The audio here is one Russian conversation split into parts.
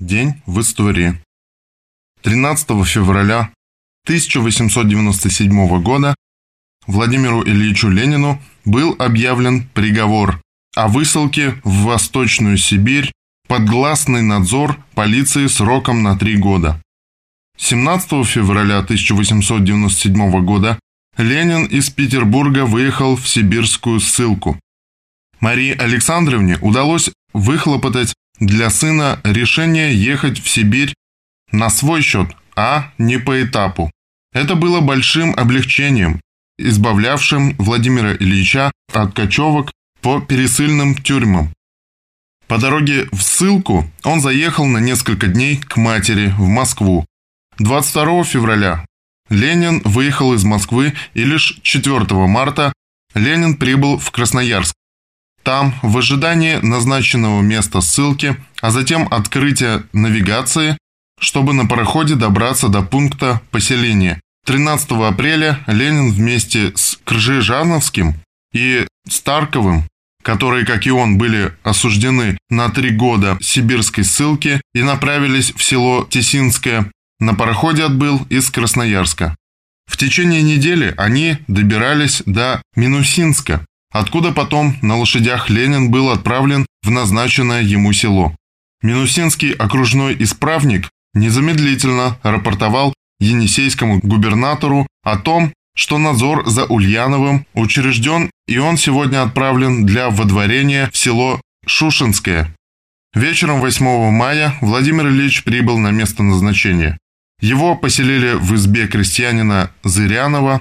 День в истории. 13 февраля 1897 года Владимиру Ильичу Ленину был объявлен приговор о высылке в Восточную Сибирь под гласный надзор полиции сроком на три года. 17 февраля 1897 года Ленин из Петербурга выехал в сибирскую ссылку. Марии Александровне удалось выхлопотать для сына решение ехать в Сибирь на свой счет, а не по этапу. Это было большим облегчением, избавлявшим Владимира Ильича от кочевок по пересыльным тюрьмам. По дороге в ссылку он заехал на несколько дней к матери в Москву. 22 февраля Ленин выехал из Москвы и лишь 4 марта Ленин прибыл в Красноярск. Там, в ожидании назначенного места ссылки, а затем открытия навигации, чтобы на пароходе добраться до пункта поселения. 13 апреля Ленин вместе с Кржижановским и Старковым, которые, как и он, были осуждены на три года сибирской ссылки и направились в село Тесинское, на пароходе отбыл из Красноярска. В течение недели они добирались до Минусинска, откуда потом на лошадях Ленин был отправлен в назначенное ему село. Минусинский окружной исправник незамедлительно рапортовал Енисейскому губернатору о том, что надзор за Ульяновым учрежден и он сегодня отправлен для водворения в село Шушинское. Вечером 8 мая Владимир Ильич прибыл на место назначения. Его поселили в избе крестьянина Зырянова.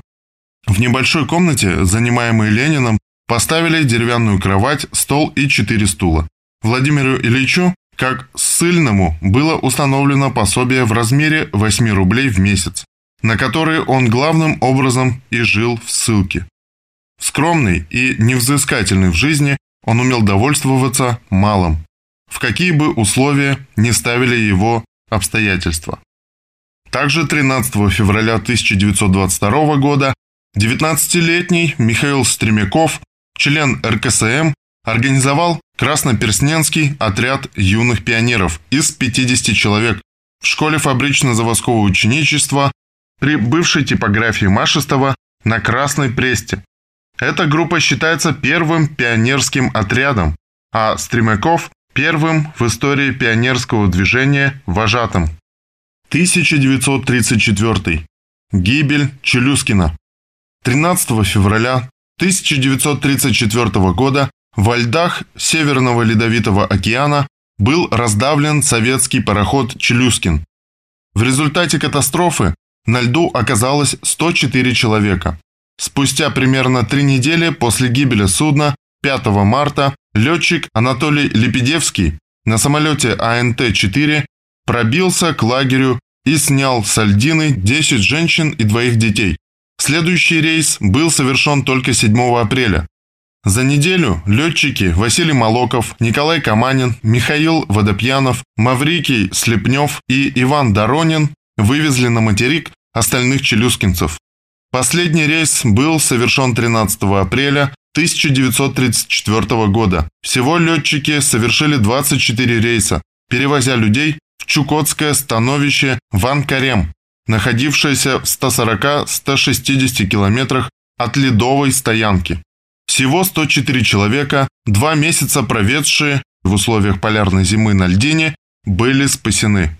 В небольшой комнате, занимаемой Лениным, Поставили деревянную кровать, стол и четыре стула. Владимиру Ильичу, как ссыльному, было установлено пособие в размере 8 рублей в месяц, на которые он главным образом и жил в ссылке. Скромный и невзыскательный в жизни, он умел довольствоваться малым, в какие бы условия не ставили его обстоятельства. Также 13 февраля 1922 года 19-летний Михаил Стремяков член РКСМ, организовал Красноперсненский отряд юных пионеров из 50 человек в школе фабрично-заводского ученичества при бывшей типографии Машистова на Красной Престе. Эта группа считается первым пионерским отрядом, а Стремяков – первым в истории пионерского движения вожатым. 1934. Гибель Челюскина. 13 февраля 1934 года во льдах Северного Ледовитого океана был раздавлен советский пароход «Челюскин». В результате катастрофы на льду оказалось 104 человека. Спустя примерно три недели после гибели судна 5 марта летчик Анатолий Лепедевский на самолете АНТ-4 пробился к лагерю и снял с льдины 10 женщин и двоих детей. Следующий рейс был совершен только 7 апреля. За неделю летчики Василий Молоков, Николай Каманин, Михаил Водопьянов, Маврикий Слепнев и Иван Доронин вывезли на материк остальных челюскинцев. Последний рейс был совершен 13 апреля 1934 года. Всего летчики совершили 24 рейса, перевозя людей в Чукотское становище Ван-Карем находившаяся в 140-160 километрах от ледовой стоянки. Всего 104 человека, два месяца проведшие в условиях полярной зимы на льдине, были спасены.